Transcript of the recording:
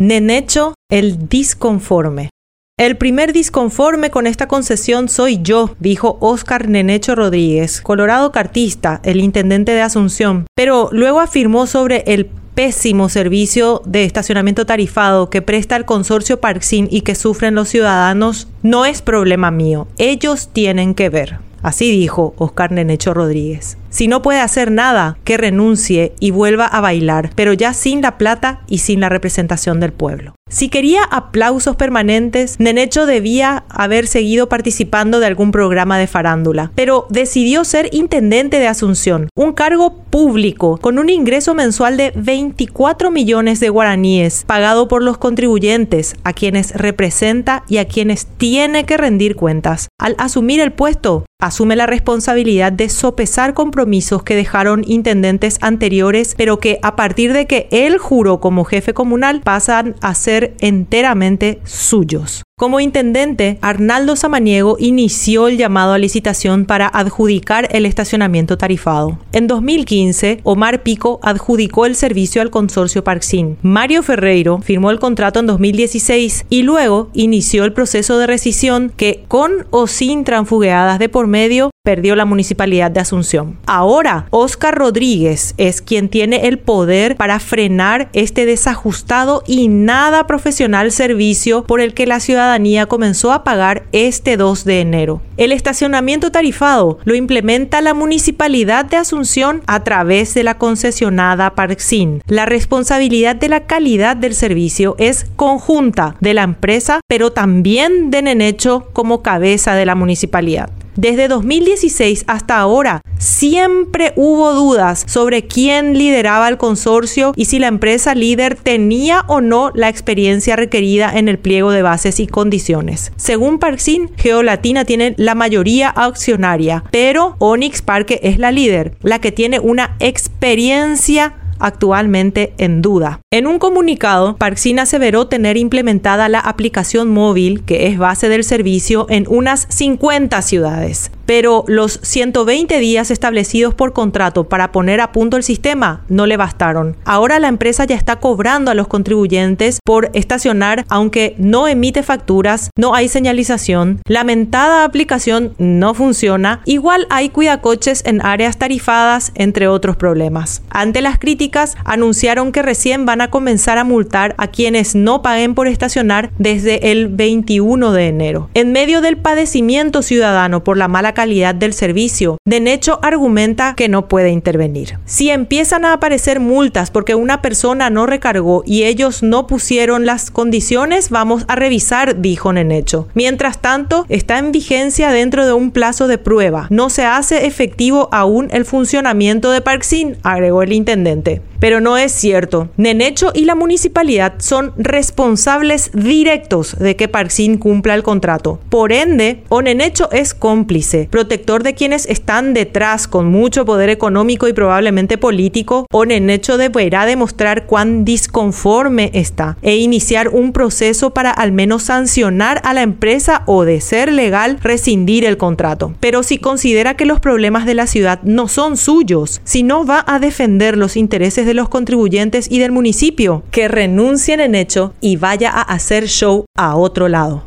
Nenecho, el disconforme. El primer disconforme con esta concesión soy yo, dijo Oscar Nenecho Rodríguez, colorado cartista, el intendente de Asunción, pero luego afirmó sobre el pésimo servicio de estacionamiento tarifado que presta el consorcio Parksin y que sufren los ciudadanos no es problema mío, ellos tienen que ver. Así dijo Oscar Nenecho Rodríguez. Si no puede hacer nada, que renuncie y vuelva a bailar, pero ya sin la plata y sin la representación del pueblo. Si quería aplausos permanentes, Nenecho debía haber seguido participando de algún programa de farándula, pero decidió ser intendente de Asunción, un cargo público con un ingreso mensual de 24 millones de guaraníes, pagado por los contribuyentes, a quienes representa y a quienes tiene que rendir cuentas. Al asumir el puesto, asume la responsabilidad de sopesar compromisos que dejaron intendentes anteriores, pero que a partir de que él juró como jefe comunal pasan a ser enteramente suyos. Como intendente, Arnaldo Samaniego inició el llamado a licitación para adjudicar el estacionamiento tarifado. En 2015, Omar Pico adjudicó el servicio al consorcio Parksin. Mario Ferreiro firmó el contrato en 2016 y luego inició el proceso de rescisión que, con o sin transfugueadas de por medio, perdió la municipalidad de Asunción. Ahora, Oscar Rodríguez es quien tiene el poder para frenar este desajustado y nada profesional servicio por el que la ciudad comenzó a pagar este 2 de enero. El estacionamiento tarifado lo implementa la Municipalidad de Asunción a través de la concesionada Parksin. La responsabilidad de la calidad del servicio es conjunta de la empresa, pero también de Nenecho como cabeza de la municipalidad. Desde 2016 hasta ahora, siempre hubo dudas sobre quién lideraba el consorcio y si la empresa líder tenía o no la experiencia requerida en el pliego de bases y condiciones. Según Parksin, Geolatina tiene la mayoría accionaria, pero Onyx Parque es la líder, la que tiene una experiencia actualmente en duda. En un comunicado, Parksin aseveró tener implementada la aplicación móvil, que es base del servicio, en unas 50 ciudades pero los 120 días establecidos por contrato para poner a punto el sistema no le bastaron. Ahora la empresa ya está cobrando a los contribuyentes por estacionar, aunque no emite facturas, no hay señalización, la mentada aplicación no funciona, igual hay cuidacoches en áreas tarifadas, entre otros problemas. Ante las críticas, anunciaron que recién van a comenzar a multar a quienes no paguen por estacionar desde el 21 de enero. En medio del padecimiento ciudadano por la mala calidad del servicio. Denecho argumenta que no puede intervenir. Si empiezan a aparecer multas porque una persona no recargó y ellos no pusieron las condiciones, vamos a revisar, dijo Nenecho. Mientras tanto, está en vigencia dentro de un plazo de prueba. No se hace efectivo aún el funcionamiento de Parksin, agregó el intendente. Pero no es cierto. Nenecho y la municipalidad son responsables directos de que Parksin cumpla el contrato. Por ende, Onenecho es cómplice protector de quienes están detrás con mucho poder económico y probablemente político, o hecho deberá demostrar cuán disconforme está e iniciar un proceso para al menos sancionar a la empresa o, de ser legal, rescindir el contrato. Pero si considera que los problemas de la ciudad no son suyos, si no va a defender los intereses de los contribuyentes y del municipio, que renuncien en hecho y vaya a hacer show a otro lado.